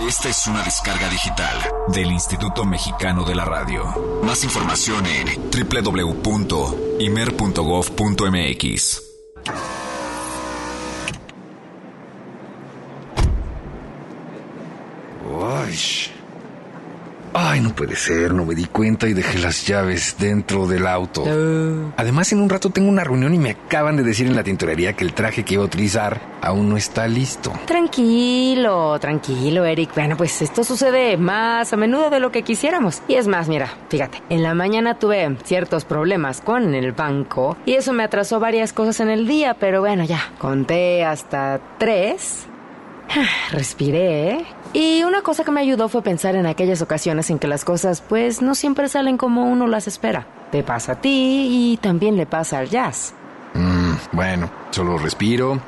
Esta es una descarga digital del Instituto Mexicano de la Radio. Más información en www.imer.gov.mx. Ay, no puede ser, no me di cuenta y dejé las llaves dentro del auto. Además, en un rato tengo una reunión y me acaban de decir en la tintorería que el traje que iba a utilizar aún no está listo. Tranquilo, tranquilo, Eric. Bueno, pues esto sucede más a menudo de lo que quisiéramos. Y es más, mira, fíjate, en la mañana tuve ciertos problemas con el banco y eso me atrasó varias cosas en el día, pero bueno, ya, conté hasta tres. Respiré. Y una cosa que me ayudó fue pensar en aquellas ocasiones en que las cosas pues no siempre salen como uno las espera. Te pasa a ti y también le pasa al jazz. Mm, bueno, solo respiro,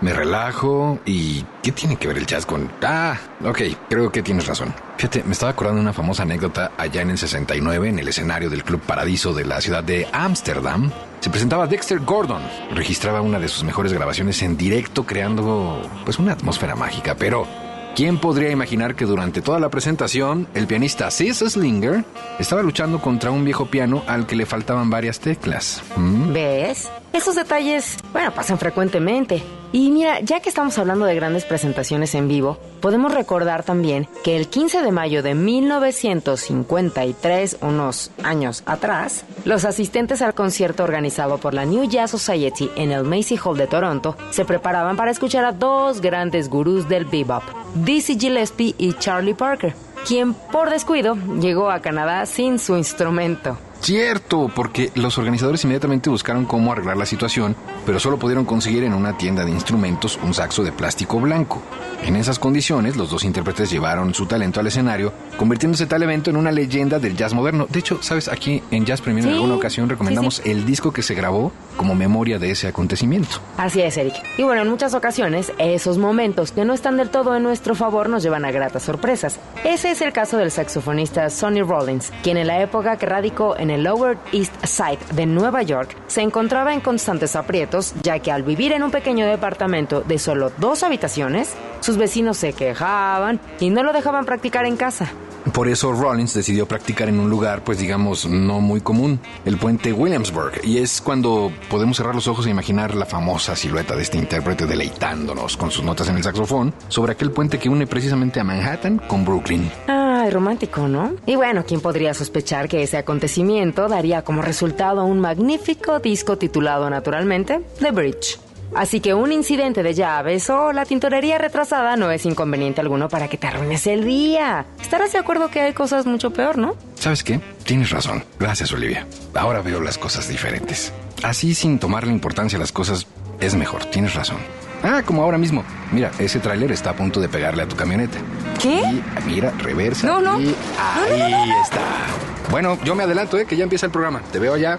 me relajo y... ¿Qué tiene que ver el jazz con...? Ah, ok, creo que tienes razón. Fíjate, me estaba acordando una famosa anécdota allá en el 69 en el escenario del Club Paradiso de la ciudad de Ámsterdam. Se presentaba Dexter Gordon. Registraba una de sus mejores grabaciones en directo creando pues una atmósfera mágica, pero ¿Quién podría imaginar que durante toda la presentación el pianista Sis Slinger estaba luchando contra un viejo piano al que le faltaban varias teclas? ¿Mm? ¿Ves? Esos detalles, bueno, pasan frecuentemente. Y mira, ya que estamos hablando de grandes presentaciones en vivo, podemos recordar también que el 15 de mayo de 1953, unos años atrás, los asistentes al concierto organizado por la New Jazz Society en el Macy Hall de Toronto se preparaban para escuchar a dos grandes gurús del bebop, Dizzy Gillespie y Charlie Parker, quien por descuido llegó a Canadá sin su instrumento. Cierto, porque los organizadores inmediatamente buscaron cómo arreglar la situación, pero solo pudieron conseguir en una tienda de instrumentos un saxo de plástico blanco. En esas condiciones, los dos intérpretes llevaron su talento al escenario, convirtiéndose tal evento en una leyenda del jazz moderno. De hecho, sabes, aquí en Jazz Premier en alguna ocasión recomendamos el disco que se grabó como memoria de ese acontecimiento. Así es, Eric. Y bueno, en muchas ocasiones, esos momentos que no están del todo en nuestro favor nos llevan a gratas sorpresas. Ese es el caso del saxofonista Sonny Rollins, quien en la época que radicó en el Lower East Side de Nueva York se encontraba en constantes aprietos, ya que al vivir en un pequeño departamento de solo dos habitaciones, sus vecinos se quejaban y no lo dejaban practicar en casa. Por eso Rollins decidió practicar en un lugar, pues digamos, no muy común, el puente Williamsburg. Y es cuando podemos cerrar los ojos e imaginar la famosa silueta de este intérprete deleitándonos con sus notas en el saxofón sobre aquel puente que une precisamente a Manhattan con Brooklyn. Ay, romántico, ¿no? Y bueno, ¿quién podría sospechar que ese acontecimiento daría como resultado un magnífico disco titulado naturalmente The Bridge? Así que un incidente de llaves o la tintorería retrasada no es inconveniente alguno para que te arruines el día. Estarás de acuerdo que hay cosas mucho peor, ¿no? ¿Sabes qué? Tienes razón. Gracias, Olivia. Ahora veo las cosas diferentes. Así, sin tomarle importancia a las cosas, es mejor. Tienes razón. Ah, como ahora mismo. Mira, ese tráiler está a punto de pegarle a tu camioneta. ¿Qué? Y mira, reversa. No, no. Y ahí está. Bueno, yo me adelanto, ¿eh? Que ya empieza el programa. Te veo allá.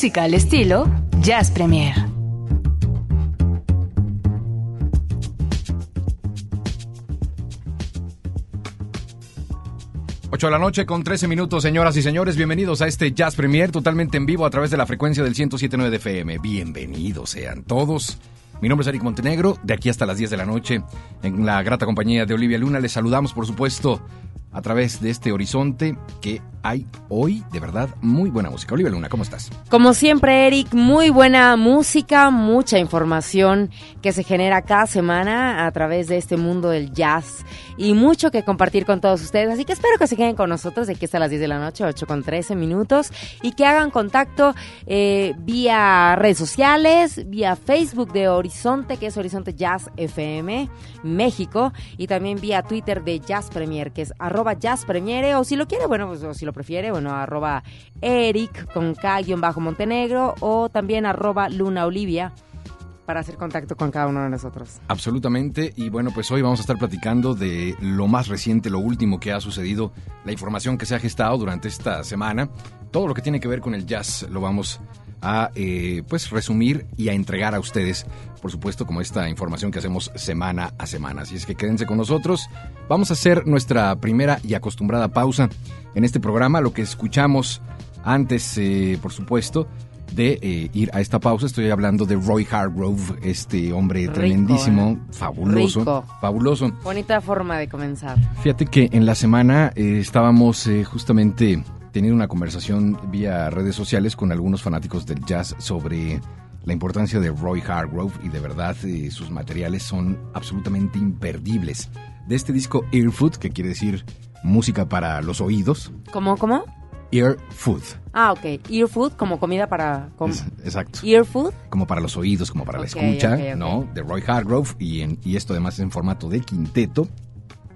Música al estilo Jazz Premier. 8 de la noche con 13 minutos, señoras y señores. Bienvenidos a este Jazz Premier totalmente en vivo a través de la frecuencia del 107.9 de FM. Bienvenidos sean todos. Mi nombre es Eric Montenegro, de aquí hasta las 10 de la noche, en la grata compañía de Olivia Luna. Les saludamos, por supuesto, a través de este horizonte que hay hoy, de verdad, muy buena música. Olivia Luna, ¿cómo estás? Como siempre, Eric, muy buena música, mucha información que se genera cada semana a través de este mundo del jazz y mucho que compartir con todos ustedes. Así que espero que se queden con nosotros de aquí hasta las 10 de la noche, 8 con 13 minutos, y que hagan contacto eh, vía redes sociales, vía Facebook de Horizonte, que es Horizonte Jazz FM México, y también vía Twitter de Jazz Premier, que es Jazz Premiere, o si lo quiere, bueno, pues o si lo prefiere, bueno, arroba Eric con K-Montenegro, o también arroba Luna Olivia para hacer contacto con cada uno de nosotros. Absolutamente. Y bueno, pues hoy vamos a estar platicando de lo más reciente, lo último que ha sucedido, la información que se ha gestado durante esta semana. Todo lo que tiene que ver con el jazz lo vamos a eh, pues resumir y a entregar a ustedes, por supuesto, como esta información que hacemos semana a semana. Así es que quédense con nosotros. Vamos a hacer nuestra primera y acostumbrada pausa en este programa. Lo que escuchamos antes, eh, por supuesto, de eh, ir a esta pausa. Estoy hablando de Roy Hargrove, este hombre tremendísimo, ¿eh? fabuloso, Rico. fabuloso. Bonita forma de comenzar. Fíjate que en la semana eh, estábamos justamente teniendo una conversación vía redes sociales con algunos fanáticos del jazz sobre la importancia de Roy Hargrove y de verdad eh, sus materiales son absolutamente imperdibles. De este disco Ear Food, que quiere decir música para los oídos, ¿Cómo, cómo? Ear Food. Ah, ok. Ear food, como comida para... com- Es- exacto. Ear food. como para los oídos, como para la escucha. ¿no? De Roy Hargrove y, en- y esto además es en formato de quinteto.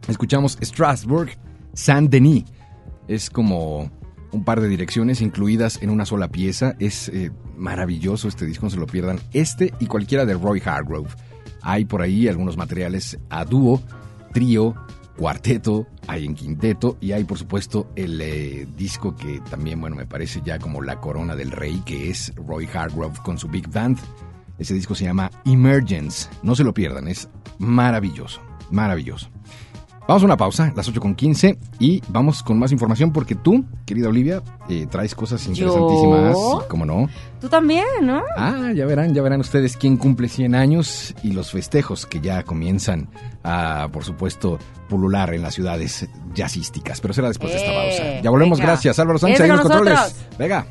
Escuchamos Strasbourg, Saint-Denis. Es como un par de direcciones incluidas en una sola pieza. Es eh, maravilloso este disco, no se lo pierdan. Este y cualquiera de Roy Hargrove. Hay por ahí algunos materiales a dúo, trío, cuarteto, hay en quinteto y hay por supuesto el eh, disco que también, bueno, me parece ya como la corona del rey, que es Roy Hargrove con su Big Band. Ese disco se llama Emergence. No se lo pierdan, es maravilloso, maravilloso. Vamos a una pausa, las 8 con 15, y vamos con más información porque tú, querida Olivia, eh, traes cosas interesantísimas, ¿cómo no? Tú también, ¿no? Ah, ya verán, ya verán ustedes quién cumple 100 años y los festejos que ya comienzan a, por supuesto, pulular en las ciudades jazzísticas. Pero será después de esta Eh, pausa. Ya volvemos, venga. gracias. Álvaro Sánchez, ahí en los con controles. Venga.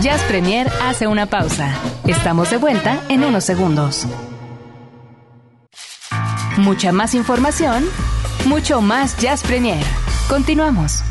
Jazz Premier hace una pausa. Estamos de vuelta en unos segundos. Mucha más información, mucho más Jazz Premier. Continuamos.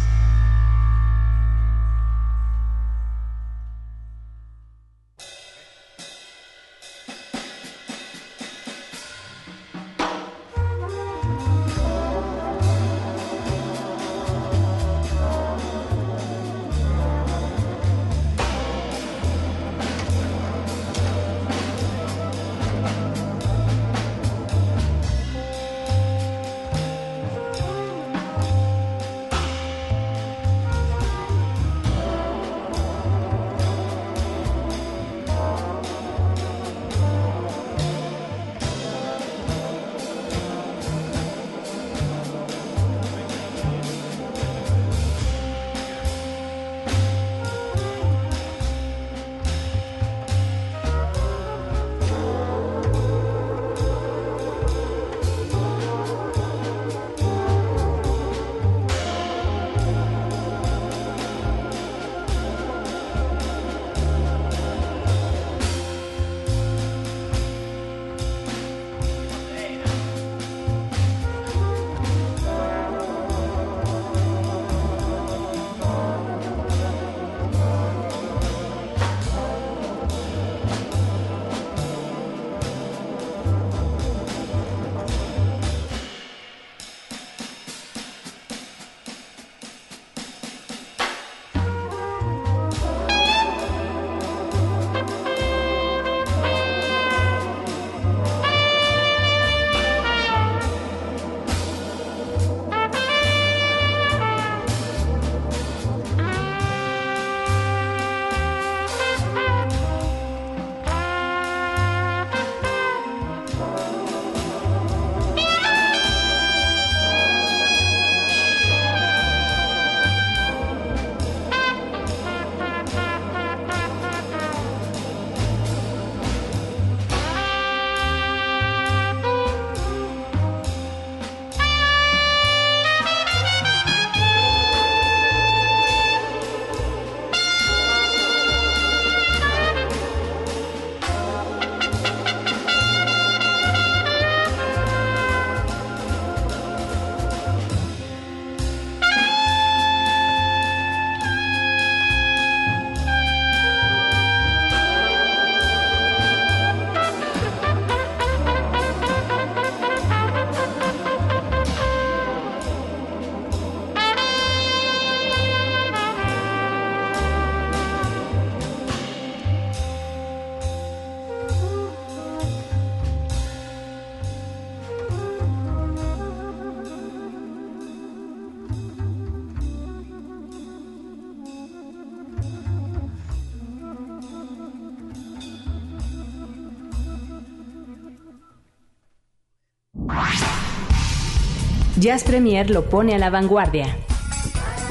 Jazz Premier lo pone a la vanguardia.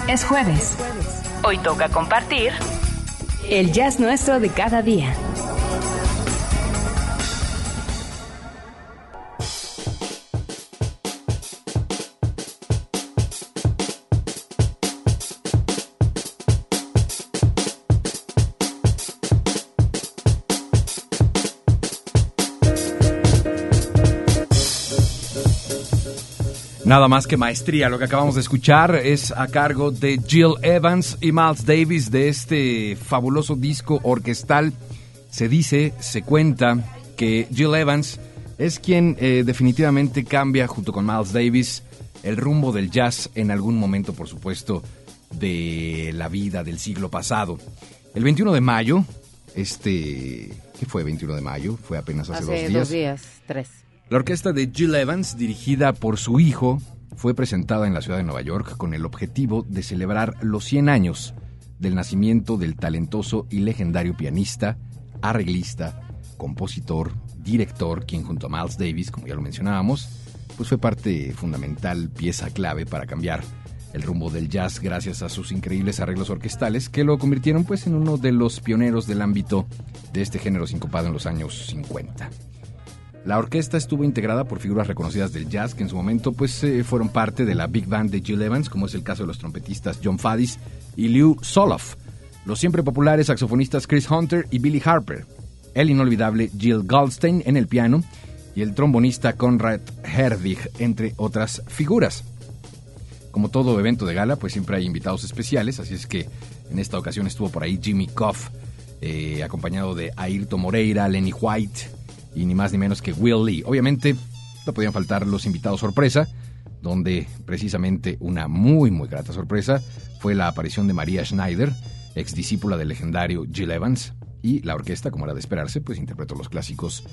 Es jueves. Hoy toca compartir el jazz nuestro de cada día. Nada más que maestría. Lo que acabamos de escuchar es a cargo de Jill Evans y Miles Davis de este fabuloso disco orquestal. Se dice, se cuenta que Jill Evans es quien eh, definitivamente cambia junto con Miles Davis el rumbo del jazz en algún momento, por supuesto, de la vida del siglo pasado. El 21 de mayo, este... ¿Qué fue 21 de mayo? Fue apenas hace, Hace dos días. dos días, tres. La orquesta de Jill Evans, dirigida por su hijo, fue presentada en la ciudad de Nueva York con el objetivo de celebrar los 100 años del nacimiento del talentoso y legendario pianista, arreglista, compositor, director, quien junto a Miles Davis, como ya lo mencionábamos, pues fue parte fundamental, pieza clave para cambiar el rumbo del jazz gracias a sus increíbles arreglos orquestales que lo convirtieron pues en uno de los pioneros del ámbito de este género sincopado en los años 50. La orquesta estuvo integrada por figuras reconocidas del jazz que en su momento pues eh, fueron parte de la big band de Jill Evans, como es el caso de los trompetistas John Fadis y Lew Soloff, los siempre populares saxofonistas Chris Hunter y Billy Harper, el inolvidable Jill Goldstein en el piano y el trombonista Conrad Herwig, entre otras figuras. Como todo evento de gala, pues siempre hay invitados especiales, así es que en esta ocasión estuvo por ahí Jimmy Coff, eh, acompañado de Ayrton Moreira, Lenny White, y ni más ni menos que Will Lee. Obviamente no podían faltar los invitados sorpresa, donde precisamente una muy muy grata sorpresa fue la aparición de María Schneider, ex discípula del legendario Jill Evans, y la orquesta, como era de esperarse, pues interpretó los clásicos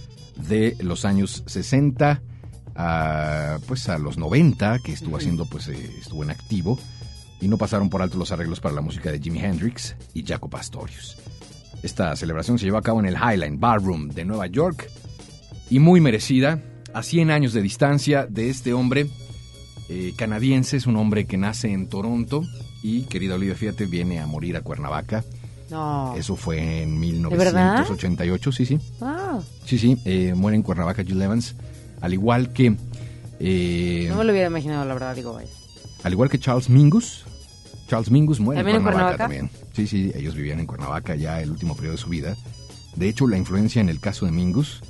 de los años 60 a, pues a los 90, que estuvo haciendo, pues eh, estuvo en activo, y no pasaron por alto los arreglos para la música de Jimi Hendrix y Jaco Pastorius. Esta celebración se llevó a cabo en el Highline Ballroom de Nueva York y muy merecida, a 100 años de distancia de este hombre eh, canadiense, es un hombre que nace en Toronto y, querida Olivia, fíjate, viene a morir a Cuernavaca. No. Eso fue en verdad? 1988, sí, sí. Wow. Sí, sí, eh, muere en Cuernavaca Jill Evans, al igual que... eh, No me lo hubiera imaginado, la verdad, digo, vaya. al igual que Charles Mingus. Charles Mingus muere ¿También en en Cuernavaca, Cuernavaca? también. Sí, sí, ellos vivían en Cuernavaca ya el último periodo de su vida. De hecho, la influencia en el caso de Mingus,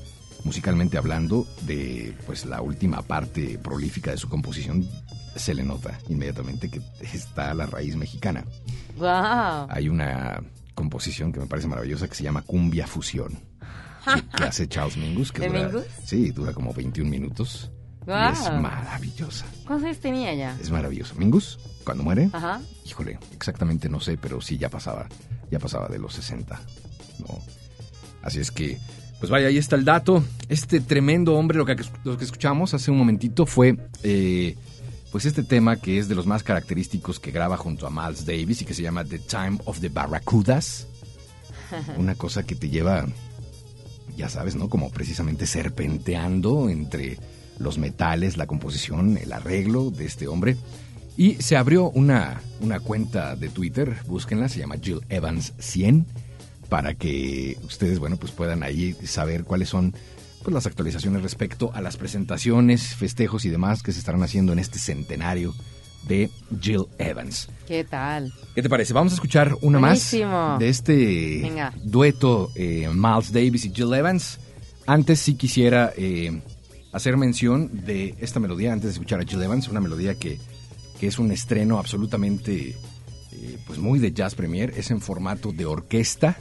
musicalmente hablando, de pues la última parte prolífica de su composición, se le nota inmediatamente que está la raíz mexicana. Wow. Hay una composición que me parece maravillosa que se llama Cumbia Fusión, que, que hace Charles Mingus. Que ¿De dura, Mingus? Sí, dura como 21 minutos. Y es maravillosa. ¿Cuántos años tenía ya? Es maravilloso. Mingus, cuando muere, Ajá. híjole, exactamente no sé, pero sí ya pasaba, ya pasaba de los 60. ¿no? Así es que, pues vaya, ahí está el dato. Este tremendo hombre, lo que, lo que escuchamos hace un momentito fue, eh, pues este tema que es de los más característicos que graba junto a Miles Davis y que se llama The Time of the Barracudas. Una cosa que te lleva, ya sabes, ¿no? Como precisamente serpenteando entre los metales, la composición, el arreglo de este hombre. Y se abrió una, una cuenta de Twitter, búsquenla, se llama Jill Evans 100, para que ustedes, bueno, pues puedan ahí saber cuáles son pues, las actualizaciones respecto a las presentaciones, festejos y demás que se estarán haciendo en este centenario de Jill Evans. ¿Qué tal? ¿Qué te parece? Vamos a escuchar una Buenísimo. más de este Venga. dueto eh, Miles Davis y Jill Evans. Antes sí quisiera eh, hacer mención de esta melodía, antes de escuchar a Jill Evans, una melodía que, que es un estreno absolutamente, eh, pues muy de jazz premier, es en formato de orquesta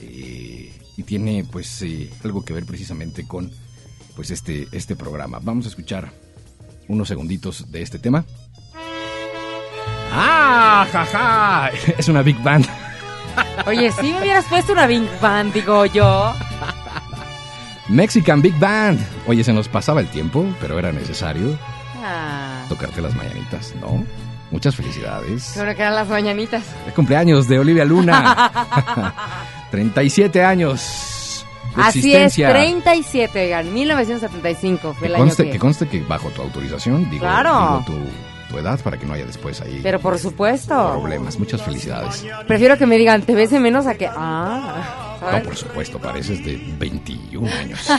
eh, y tiene pues eh, algo que ver precisamente con pues este, este programa. Vamos a escuchar unos segunditos de este tema. ¡Ah! ¡Jaja! Es una big band. Oye, si me hubieras puesto una Big Band, digo yo. Mexican Big Band. Oye, se nos pasaba el tiempo, pero era necesario Ah, tocarte las mañanitas, ¿no? Muchas felicidades. creo que eran las mañanitas. El cumpleaños de Olivia Luna. 37 años. tu Así existencia. es, 37, oigan, 1975 fue que, el año conste, que... que conste que bajo tu autorización, digo, Claro. digo tu, tu edad para que no haya después ahí Pero por supuesto, problemas. Muchas felicidades. prefiero que me digan, te ves de menos a que... Ah, No, por supuesto, pareces de 21 años.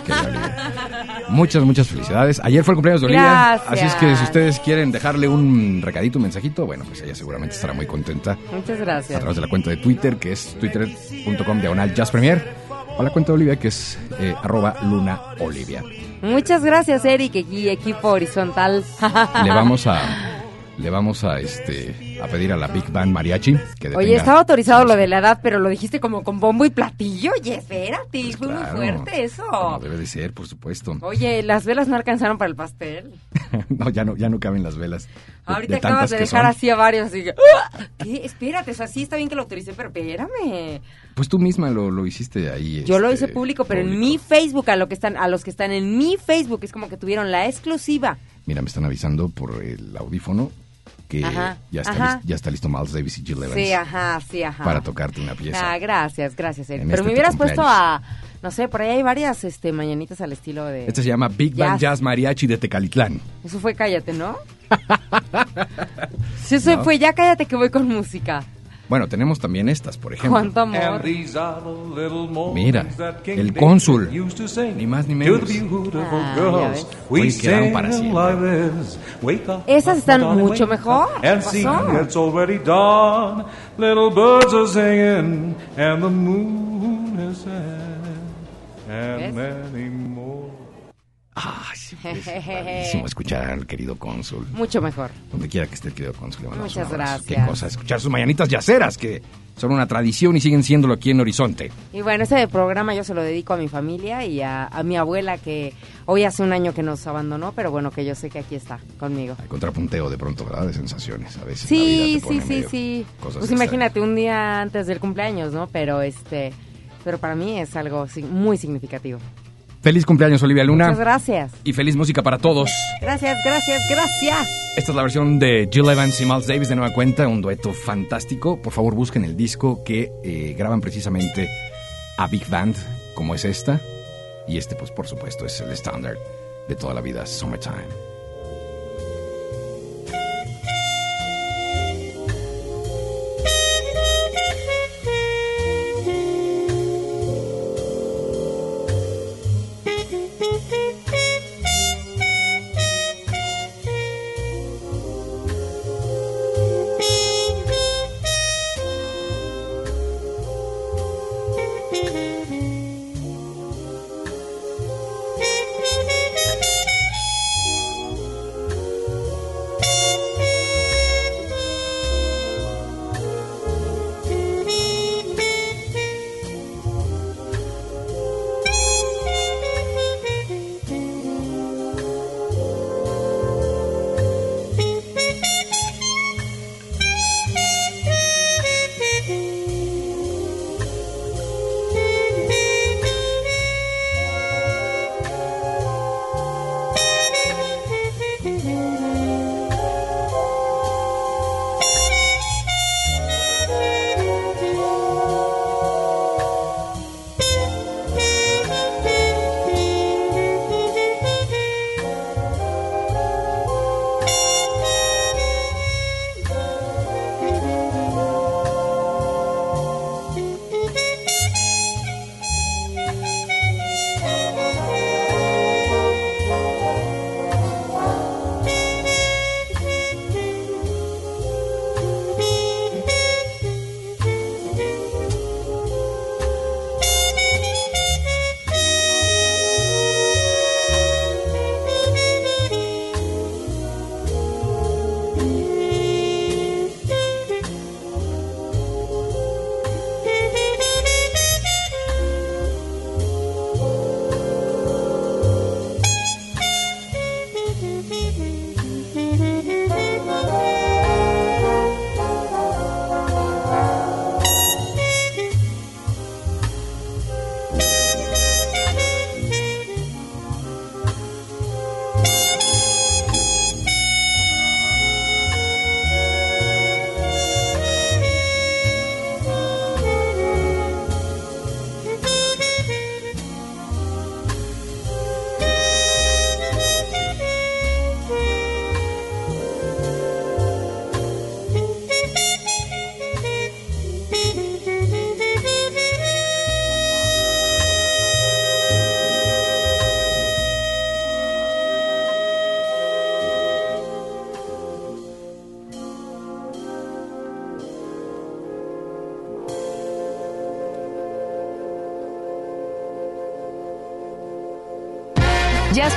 Muchas, muchas felicidades. Ayer fue el cumpleaños de Olivia. Así es que si ustedes quieren dejarle un recadito, un mensajito, bueno, pues ella seguramente estará muy contenta Muchas a gracias. través de la cuenta de Twitter, que es twitter.com diagonal jazzpremier, o la cuenta de Olivia, que es eh, arroba luna olivia. Muchas gracias, Eric, y equipo horizontal. Le vamos a... Le vamos a este a pedir a la Big Band Mariachi que Oye, estaba autorizado lo de la edad, pero lo dijiste como con bombo y platillo. Oye, espérate, fue Claro, muy fuerte eso. como debe de ser, por supuesto. Oye, las velas no alcanzaron para el pastel. no, ya no, ya no caben las velas. de- Ahorita de acabas de que dejar son. así a varios, así que... ¡Ah! ¿Qué? Espérate, o sea, sí está bien que lo autoricé, pero espérame. Pues tú misma lo, lo hiciste ahí. Yo lo este, hice público, pero en mi Facebook, a, lo que están, a los que están en mi Facebook, es como que tuvieron la exclusiva. Mira, me están avisando por el audífono que Ajá, ya, está ajá. ya está listo Miles Davis y Jill Evans Sí, ajá, sí, ajá. para tocarte una pieza. Ah, gracias, gracias, Eric. Pero este me hubieras puesto a, no sé, por ahí hay varias este, mañanitas al estilo de... Este se llama Big Band Jazz. Jazz Mariachi de Tecalitlán. Eso fue cállate, ¿no? sí, eso No. fue ya cállate que voy con música. Bueno, tenemos también estas, por ejemplo. Cuánto amor. Mira, el cónsul, ni más ni menos. Ah. Oye, quedaron para siempre. Esas están mucho mejor. ¿Qué And see, pasó? it's already dawn. Little birds are singing, and the moon is set, and ¿Ves? Ay, sí, es padrísimo escuchar al querido cónsul. Mucho mejor. Donde quiera que esté el querido cónsul. Muchas gracias. Qué cosa, escuchar sus mañanitas yaceras, que son una tradición y siguen siéndolo aquí en Horizonte. Y bueno, ese programa yo se lo dedico a mi familia y a, a mi abuela que hoy hace un año que nos abandonó, pero bueno, que yo sé que aquí está conmigo. Hay contrapunteo de pronto, ¿verdad? De sensaciones a veces. Sí, sí, sí, sí. Pues extrañas. imagínate un día antes del cumpleaños, ¿no? Pero este, pero para mí es algo muy significativo. Feliz cumpleaños, Olivia Luna. Muchas gracias. Y feliz música para todos. Gracias, gracias, gracias. Esta es la versión de Jill Evans y Miles Davis de nueva cuenta, un dueto fantástico. Por favor, busquen el disco que eh, graban precisamente a Big Band, como es esta. Y este, pues por supuesto, es el estándar de toda la vida, Summertime.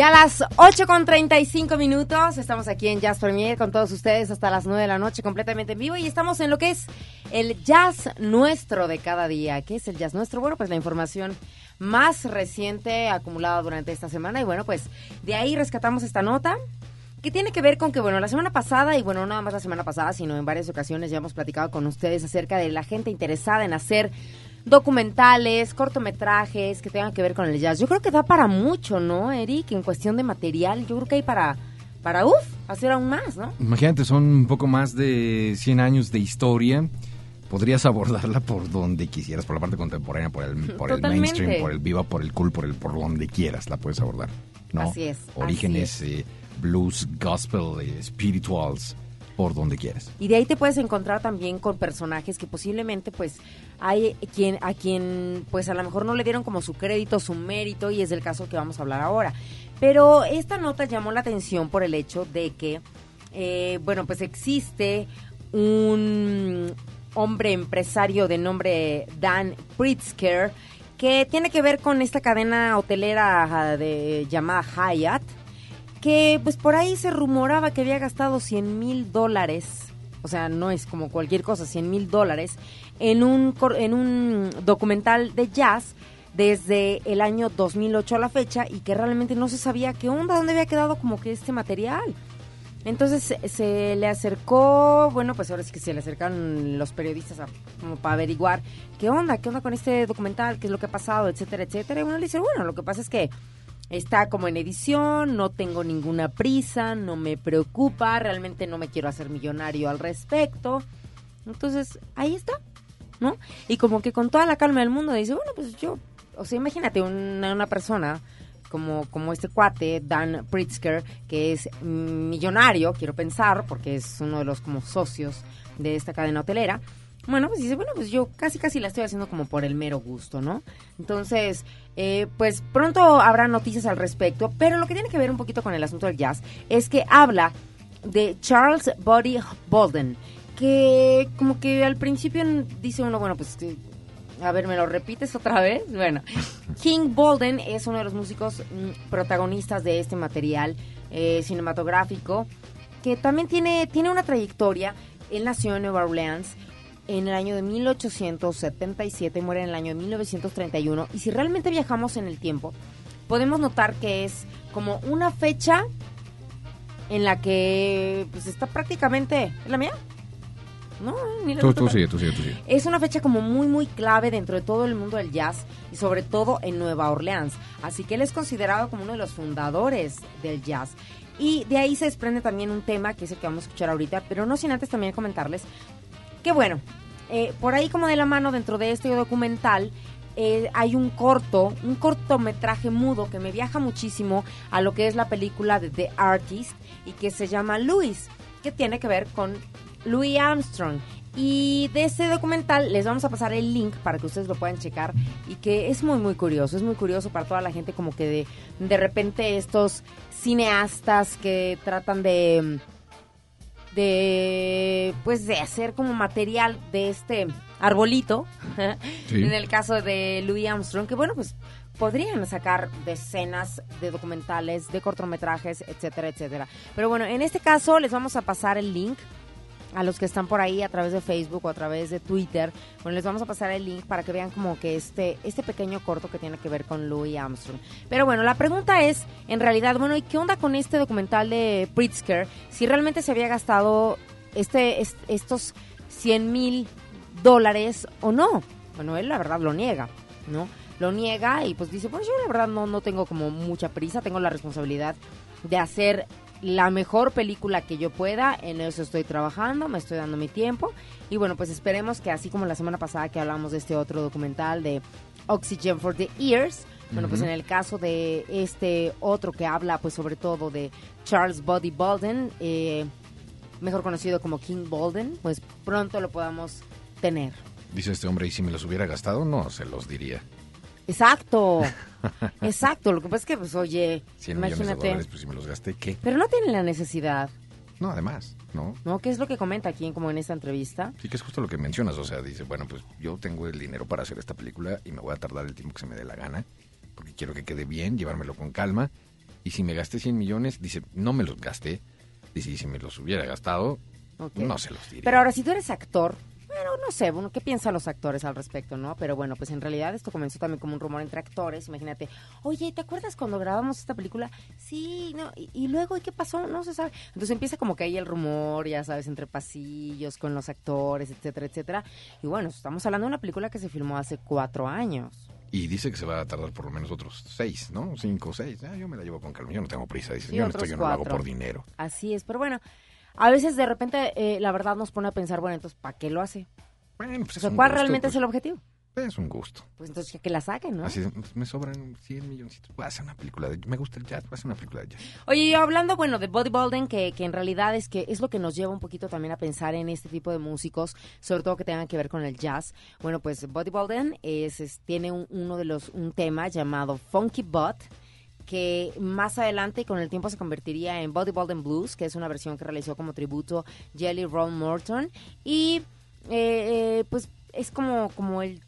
Ya a las 8 con 35 minutos, estamos aquí en Jazz Premier con todos ustedes hasta las 9 de la noche completamente en vivo y estamos en lo que es el jazz nuestro de cada día. ¿Qué es el jazz nuestro? Bueno, pues la información más reciente acumulada durante esta semana y bueno, pues de ahí rescatamos esta nota que tiene que ver con que, bueno, la semana pasada, y bueno, no nada más la semana pasada, sino en varias ocasiones ya hemos platicado con ustedes acerca de la gente interesada en hacer documentales, cortometrajes que tengan que ver con el jazz. Yo creo que da para mucho, ¿no, Eric? En cuestión de material, yo creo que hay para, para uff, hacer aún más, ¿no? Imagínate, son un poco más de 100 años de historia. Podrías abordarla por donde quisieras, por la parte contemporánea, por el, por el mainstream, por el viva, por el cool, por el por donde quieras la puedes abordar. ¿no? Así es. Orígenes, así es. eh, blues, gospel, eh, spirituals, por donde quieras. Y de ahí te puedes encontrar también con personajes que posiblemente pues hay quien a quien pues a lo mejor no le dieron como su crédito, su mérito y es el caso que vamos a hablar ahora. Pero esta nota llamó la atención por el hecho de que eh, bueno pues existe un hombre empresario de nombre Dan Pritzker que tiene que ver con esta cadena hotelera ajá, de llamada Hyatt que pues por ahí se rumoraba que había gastado 100 mil dólares, o sea, no es como cualquier cosa, 100 mil dólares, en un, en un documental de jazz desde el año 2008 a la fecha y que realmente no se sabía qué onda, dónde había quedado como que este material. Entonces se le acercó, bueno, pues ahora sí que se le acercaron los periodistas a- como para averiguar qué onda, qué onda con este documental, qué es lo que ha pasado, etcétera, etcétera. Y uno le dice, bueno, lo que pasa es que está como en edición, no tengo ninguna prisa, no me preocupa, realmente no me quiero hacer millonario al respecto. Entonces, ahí está, ¿no? Y como que con toda la calma del mundo dice, bueno, pues yo, o sea, imagínate una, una persona como, como este cuate, Dan Pritzker, que es millonario, quiero pensar, porque es uno de los como socios de esta cadena hotelera. Bueno, pues dice, bueno, pues yo casi casi la estoy haciendo como por el mero gusto, ¿no? Entonces, eh, pues pronto habrá noticias al respecto, pero lo que tiene que ver un poquito con el asunto del jazz es que habla de Charles Buddy Bolden, que como que al principio dice uno, bueno, pues que a ver, ¿me lo repites otra vez? Bueno, King Bolden es uno de los músicos mm, protagonistas de este material eh, cinematográfico que también tiene, tiene una trayectoria. Él nació en Nueva Orleans en el año de 1877, muere en el año de 1931. Y si realmente viajamos en el tiempo, podemos notar que es como una fecha en la que pues está prácticamente... ¿Es la mía? No, ni la Tú, tú sigue, tú sigue, tú sigue. Es una fecha como muy, muy clave dentro de todo el mundo del jazz y sobre todo en Nueva Orleans. Así que él es considerado como uno de los fundadores del jazz. Y de ahí se desprende también un tema que es el que vamos a escuchar ahorita, pero no sin antes también comentarles que bueno, eh, por ahí como de la mano dentro de este documental eh, hay un corto, un cortometraje mudo que me viaja muchísimo a lo que es la película de The Artist y que se llama Louis, que tiene que ver con Louis Armstrong. Y de ese documental les vamos a pasar el link para que ustedes lo puedan checar y que es muy muy curioso, es muy curioso para toda la gente como que de, de repente estos cineastas que tratan de de pues de hacer como material de este arbolito Sí. en el caso de Louis Armstrong que bueno pues podrían sacar decenas de documentales de cortometrajes etcétera etcétera pero bueno en este caso les vamos a pasar el link a los que están por ahí a través de Facebook o a través de Twitter, bueno, les vamos a pasar el link para que vean como que este, este pequeño corto que tiene que ver con Louis Armstrong. Pero bueno, la pregunta es, en realidad, bueno, ¿y qué onda con este documental de Pritzker? Si realmente se había gastado este, est- estos 100 mil dólares o no. Bueno, él la verdad lo niega, ¿no? Lo niega y pues dice, pues yo la verdad no, no tengo como mucha prisa, tengo la responsabilidad de hacer la mejor película que yo pueda, en eso estoy trabajando, me estoy dando mi tiempo y bueno, pues esperemos que así como la semana pasada que hablamos de este otro documental de Oxygen for the Ears, bueno, pues en el caso de este otro que habla pues sobre todo de Charles Buddy Bolden, eh, mejor conocido como King Bolden, pues pronto lo podamos tener. Dice este hombre, ¿y si me los hubiera gastado? No, se los diría. Exacto. Exacto. Lo que pasa es que, pues, oye, 100 millones de imagínate. dólares, pues si me los gasté, ¿qué? Pero no tienen la necesidad, No, además, ¿no? ¿no? ¿Qué es lo que comenta aquí, como en esta entrevista? Sí que es justo lo que mencionas, o sea, dice, bueno, pues yo tengo el dinero para hacer esta película y me voy a tardar el tiempo que se me dé la gana, porque quiero que quede bien, llevármelo con calma, y si me gasté 100 millones, dice, no me los gasté, dice, y si me los hubiera gastado, Ok. no se los diría. Pero ahora, si tú eres actor, bueno, no sé, bueno, ¿qué piensan los actores al respecto, no? Pero bueno, pues en realidad esto comenzó también como un rumor entre actores. Imagínate, oye, ¿te acuerdas cuando grabamos esta película? Sí, no, y, y luego, ¿y qué pasó? No se sabe. Entonces empieza como que ahí el rumor, ya sabes, entre pasillos, con los actores, etcétera, etcétera. Y bueno, estamos hablando de una película que se filmó hace cuatro años. Y dice que se va a tardar por lo menos otros seis, ¿no? Cinco seis. Ah, yo me la llevo con calma, yo no tengo prisa. Dice, Sí, yo, otros esto yo no lo hago por dinero. Así es, pero bueno, a veces de repente eh, la verdad nos pone a pensar, bueno, entonces, ¿para qué lo hace? Bueno, pues O es sea, ¿cuál gusto, realmente pues, es el objetivo? Es un gusto. Pues entonces, que la saquen, ¿no? Así pues, me sobran 100 milloncitos. Voy a hacer una película de... Me gusta el jazz, voy a hacer una película de jazz. Oye, y hablando, bueno, de bodybuilding, que, que en realidad es que es lo que nos lleva un poquito también a pensar en este tipo de músicos, sobre todo que tengan que ver con el jazz. Bueno, pues bodybuilding es, es- tiene un- uno de los, un tema llamado Funky Butt, que más adelante con el tiempo se convertiría en Bodybuilding Blues, que es una versión que realizó como tributo Jelly Roll Morton. Y eh, eh, pues es como, como el,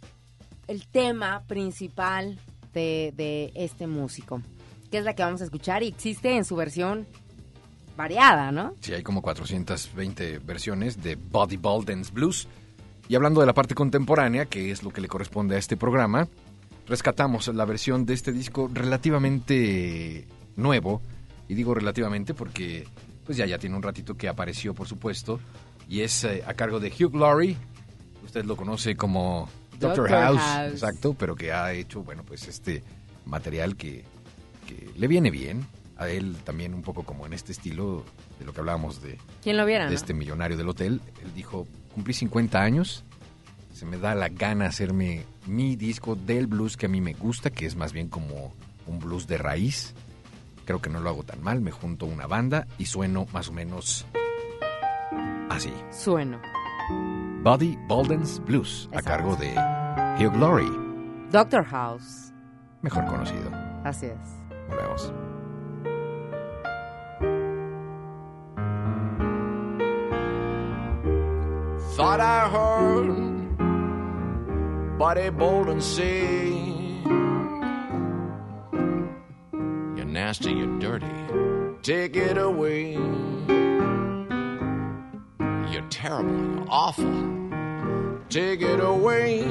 el tema principal de, de este músico, que es la que vamos a escuchar y existe en su versión variada, ¿no? Sí, hay como 420 versiones de Body Ball Dance Blues. Y hablando de la parte contemporánea, que es lo que le corresponde a este programa, rescatamos la versión de este disco relativamente nuevo. Y digo relativamente porque pues ya, ya tiene un ratito que apareció, por supuesto. Y es eh, a cargo de Hugh Laurie. Usted lo conoce como Doctor. House, House. exacto, pero que ha hecho, bueno, pues este material que, que le viene bien. A él también un poco como en este estilo de lo que hablábamos de, ¿Quién lo viera, de no? este millonario del hotel. Él dijo, cumplí 50 años, se me da la gana hacerme mi disco del blues que a mí me gusta, que es más bien como un blues de raíz. Creo que no lo hago tan mal, me junto a una banda y sueno más o menos así. Sueno. Buddy Bolden's Blues, a cargo de Hugh Laurie, Doctor House. mejor conocido. Así es. Volvemos. Thought I heard Buddy and say, You're nasty, you're dirty, take it away. You're terrible, you're awful, take it away.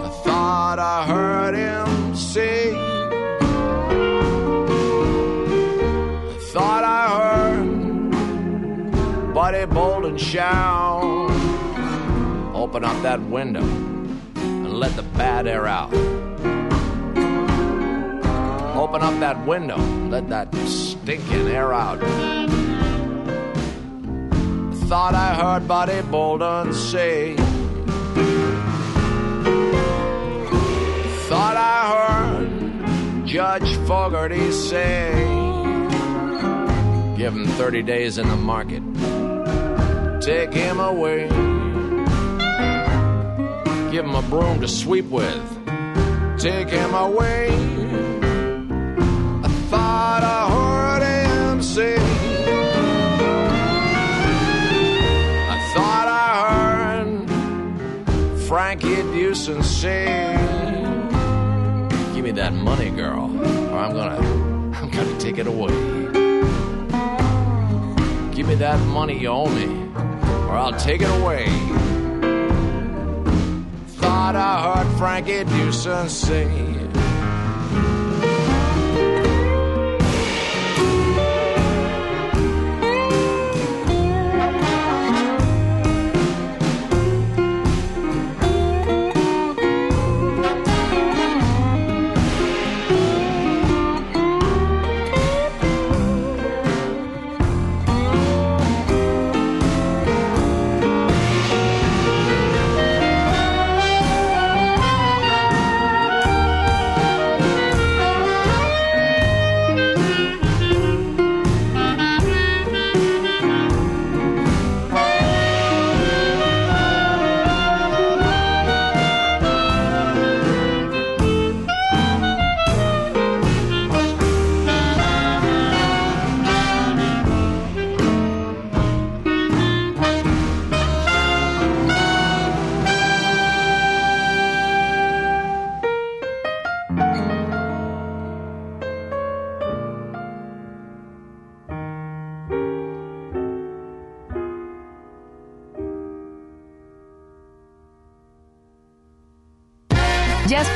I thought I heard him say, I thought I heard Buddy Bolden shout. Open up that window and let the bad air out. Open up that window, let that stinking air out. Thought I heard Buddy Bolden say. Thought I heard Judge Fogarty say. Give him 30 days in the market take him away. Give him a broom to sweep with, take him away. I thought I heard him say, I thought I heard Frankie Dewson say, Give me that money, girl, or I'm gonna, I'm gonna take it away. Give me that money you owe me, or I'll take it away. I heard Frankie Dewson say.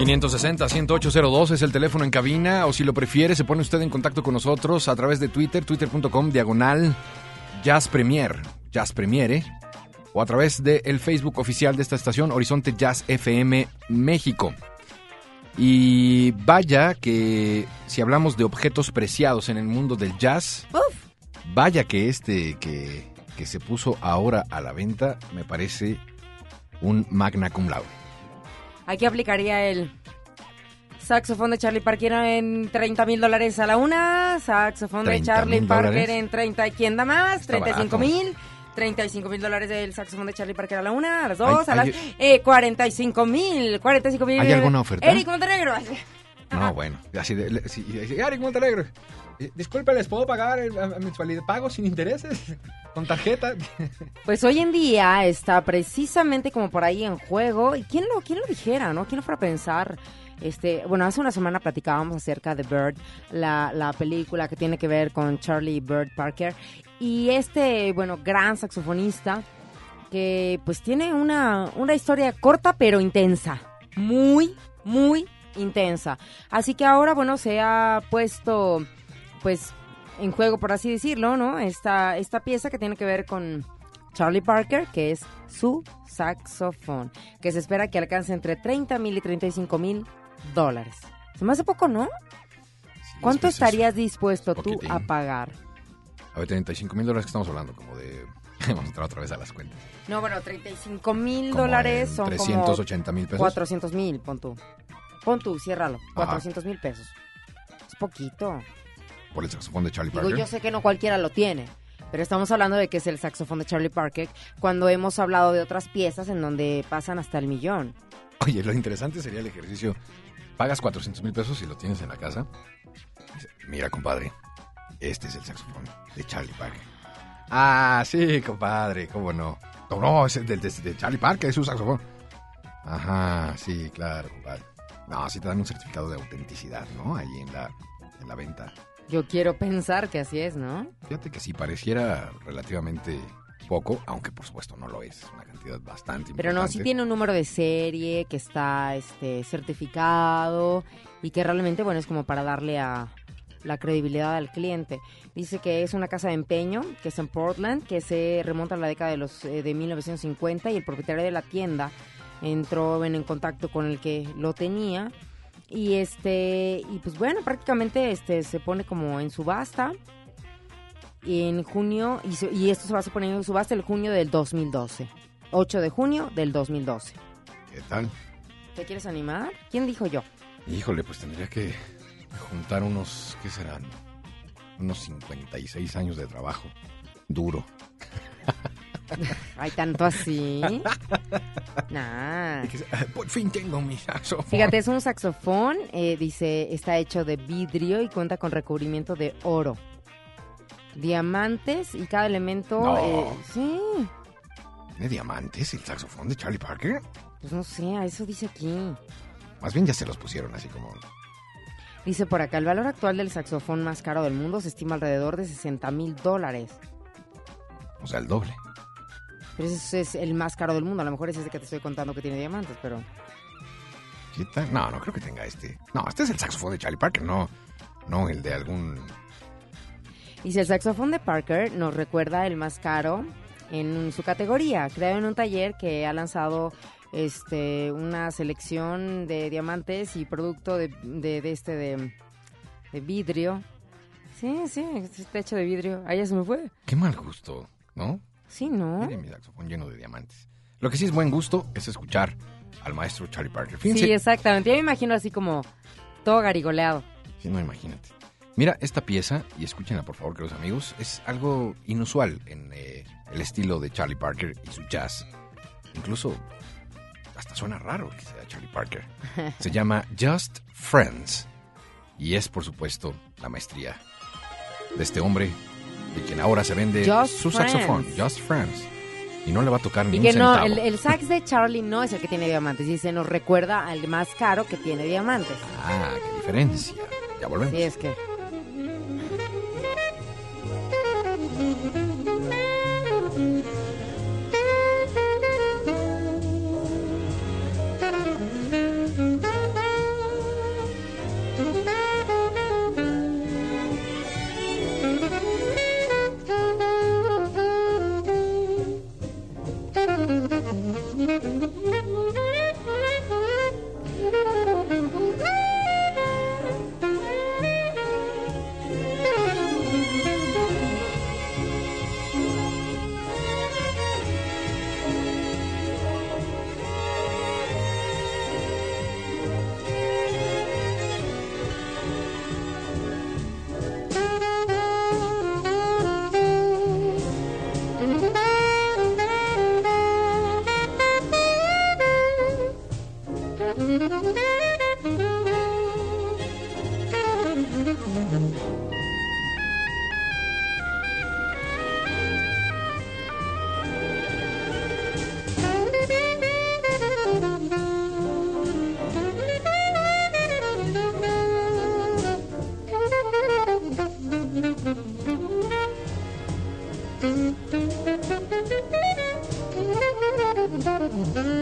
...560-10802 es el teléfono en cabina... ...o si lo prefiere, se pone usted en contacto con nosotros... ...a través de Twitter, twitter.com, diagonal... ...Jazz Premier, Jazz Premiere... ...o a través del Facebook oficial de esta estación... ...Horizonte Jazz FM México... Y vaya que si hablamos de objetos preciados en el mundo del jazz, vaya que este que, que se puso ahora a la venta me parece un magna cum laude. Aquí aplicaría el saxofón de Charlie Parker en 30 mil dólares a la una, saxofón de 30 Charlie Parker dólares. en 30, ¿quién da más? Está 35 barato. mil. 35 mil dólares del saxofón de Charlie Parker a la una, a las dos, Hay- a las eh, 45 mil, 45 mil. ¿Hay alguna oferta? Eric Montenegro. No, bueno, así de, le- sí, sí, Eric Montenegro. Eh, Disculpe, ¿les puedo pagar mensualidad? ¿Pago sin intereses? ¿Con tarjeta? Pues hoy en día está precisamente como por ahí en juego. ¿Y quién lo, quién lo dijera, no? ¿Quién lo fuera a pensar? Este, bueno, hace una semana platicábamos acerca de Bird, la, la película que tiene que ver con Charlie Bird Parker. Y este, bueno, gran saxofonista que pues tiene una, una historia corta pero intensa. Muy, muy intensa. Así que ahora, bueno, se ha puesto pues en juego, por así decirlo, ¿no? Esta, esta pieza que tiene que ver con Charlie Parker, que es su saxofón, que se espera que alcance entre 30 mil y 35 mil dólares. Se me hace poco, ¿no? ¿Cuánto es estarías dispuesto tú poquitín. a pagar? A ver, 35 mil dólares que estamos hablando, como de... Vamos a entrar otra vez a las cuentas. No, bueno, 35 mil dólares son 380 mil pesos. 400 mil, pon tú. Pon tú, ciérralo. Ajá. 400 mil pesos. Es poquito. Por el saxofón de Charlie Digo, Parker. yo sé que no cualquiera lo tiene, pero estamos hablando de que es el saxofón de Charlie Parker cuando hemos hablado de otras piezas en donde pasan hasta el millón. Oye, lo interesante sería el ejercicio. Pagas 400 mil pesos y lo tienes en la casa. Mira, compadre, este es el saxofón de Charlie Parker. Ah, sí, compadre, cómo no. No, no, es el de, de- de Charlie Parker, es su saxofón. Ajá, sí, claro, compadre. No, sí te dan un certificado de autenticidad, ¿no? Ahí en la, en la venta. Yo quiero pensar que así es, ¿no? Fíjate que sí pareciera relativamente poco, aunque por supuesto no lo es. Una cantidad bastante Pero no, sí importante. tiene un número de serie que está este certificado y que realmente, bueno, es como para darle a la credibilidad al cliente. Dice que es una casa de empeño, que es en Portland, que se remonta a la década de los eh, de 1950 y el propietario de la tienda entró en, en contacto con el que lo tenía y este y pues bueno, prácticamente este se pone como en subasta en junio y, se- y esto se va a poner en subasta el junio del 2012. 8 de junio del 2012. ¿Qué tal? ¿Te quieres animar? ¿Quién dijo yo? Híjole, pues tendría que juntar unos, ¿qué serán? Unos 56 años de trabajo. Duro. Hay tanto así. nah. Ah, Por fin tengo mi saxofón. Fíjate, es un saxofón, eh, dice, está hecho de vidrio y cuenta con recubrimiento de oro. Diamantes y cada elemento... No. eh, sí, ¿Tiene diamantes el saxofón de Charlie Parker? pues no sé, a eso dice aquí. Más bien ya se los pusieron así como... Dice por acá, el valor actual del saxofón más caro del mundo se estima alrededor de 60 mil dólares. O sea, el doble. Pero ese es el más caro del mundo. A lo mejor es ese que te estoy contando que tiene diamantes, pero... No, no creo que tenga este. No, este es el saxofón de Charlie Parker, no, no el de algún... Dice, el saxofón de Parker nos recuerda el más caro en su categoría, creado en un taller que ha lanzado este una selección de diamantes y producto de, de- de este de, de vidrio. Sí, sí, este hecho de vidrio. Ahí ya se me fue. Qué mal gusto, ¿no? Sí, ¿no? Mire mi saxofón lleno de diamantes. Lo que sí es buen gusto es escuchar al maestro Charlie Parker. Fíjense, Sí, exactamente. Yo me imagino así como todo garigoleado. Sí, no, imagínate. Mira, esta pieza, y escúchenla por favor, queridos amigos, es algo inusual en eh, el estilo de Charlie Parker y su jazz. Incluso hasta suena raro que sea Charlie Parker. Se llama Just Friends. Y es, por supuesto, la maestría de este hombre, de quien ahora se vende Just su saxofón. Just Friends. Y no le va a tocar ni un no, centavo. el, el sax de Charlie no es el que tiene diamantes, y se nos recuerda al más caro que tiene diamantes. Ah, qué diferencia. Ya volvemos. Sí, es que. Mm-hmm.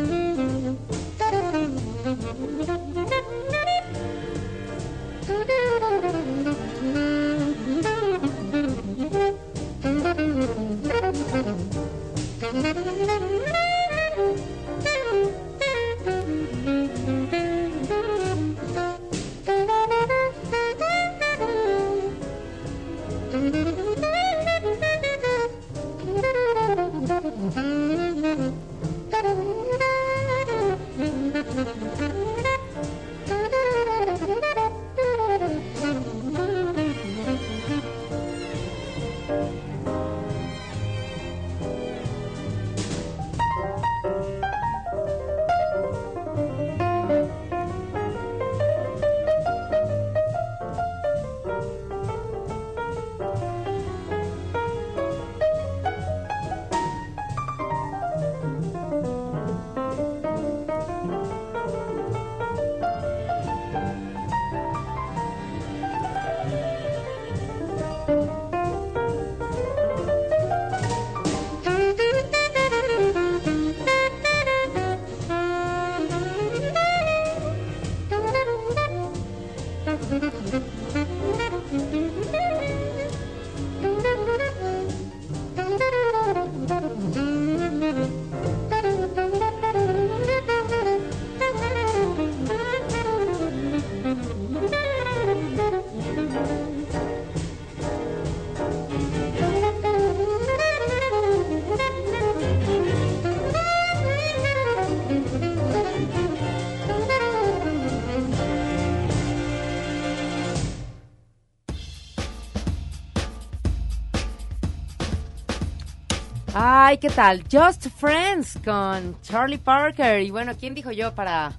Ay, ¿qué tal? Just Friends con Charlie Parker. Y bueno, ¿quién dijo yo para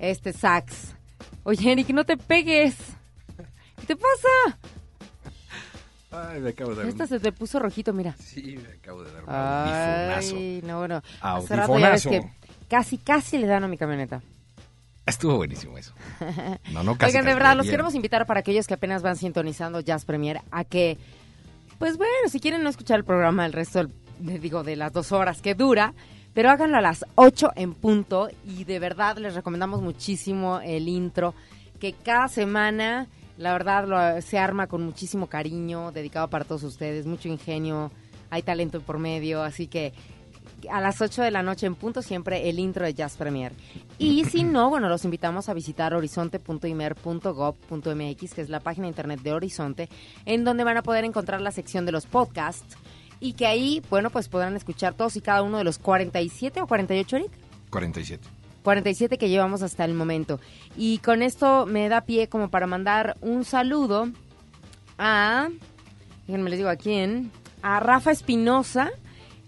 este sax? Oye, Eric, no te pegues. ¿Qué te pasa? Ay, me acabo de dar Esta un... se te puso rojito, mira. Sí, me acabo de dar un audifonazo. Ay, no, bueno. Hace rato ya ves que casi, casi le dan a mi camioneta. Estuvo buenísimo eso. No, no, casi. Oigan, de verdad, los queremos invitar para aquellos que apenas van sintonizando Jazz Premier a que, pues bueno, si quieren no escuchar el programa el resto, del- de- digo, de las dos horas que dura, pero háganlo a las 8 en punto y de verdad les recomendamos muchísimo el intro, que cada semana, la verdad, lo- se arma con muchísimo cariño, dedicado para todos ustedes, mucho ingenio, hay talento por medio, así que a las 8 de la noche en punto siempre el intro de Jazz Premier. Y si no, bueno, los invitamos a visitar horizonte.imer.gov.mx, que es la página de internet de Horizonte, en donde van a poder encontrar la sección de los podcasts y que ahí, bueno, pues podrán escuchar todos y cada uno de los 47 o 48, Eric. 47. 47 que llevamos hasta el momento. Y con esto me da pie como para mandar un saludo a, déjenme les digo a quién, a Rafa Espinosa,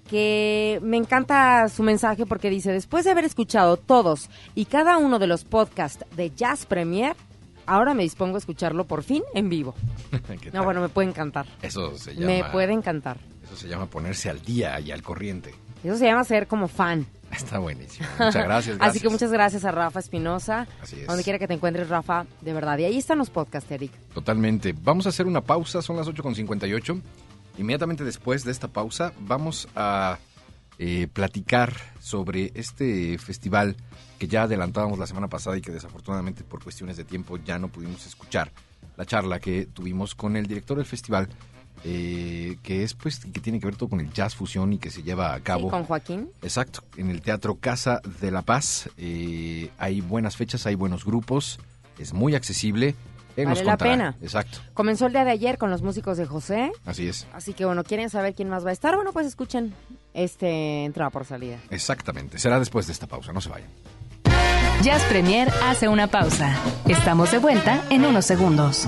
que me encanta su mensaje porque dice, después de haber escuchado todos y cada uno de los podcasts de Jazz Premier, ahora me dispongo a escucharlo por fin en vivo. ¿Qué No, bueno, me puede encantar. Eso se llama. Me puede encantar. Eso se llama ponerse al día y al corriente. Eso se llama ser como fan. Está buenísimo. Muchas gracias. Así que gracias. muchas gracias a Rafa Espinosa. Así es. Donde quiera que te encuentres, Rafa, de verdad. Y ahí están los podcasts, Eric. Totalmente. Vamos a hacer una pausa, son las 8.58. Inmediatamente después de esta pausa vamos a eh, platicar sobre este festival que ya adelantábamos la semana pasada y que desafortunadamente por cuestiones de tiempo ya no pudimos escuchar. La charla que tuvimos con el director del festival, eh, que es pues que tiene que ver todo con el jazz fusión y que se lleva a cabo. Sí, con Joaquín. Exacto, en el Teatro Casa de la Paz. eh, hay buenas fechas, hay buenos grupos, es muy accesible. Él nos Vale la pena. Exacto, Comenzó el día de ayer con los músicos de José. así es. Así que bueno, ¿quieren saber quién más va a estar? Bueno, pues escuchen este entrada por salida. Exactamente, será después de esta pausa, no se vayan. Jazz Premier hace una pausa. Estamos de vuelta en unos segundos.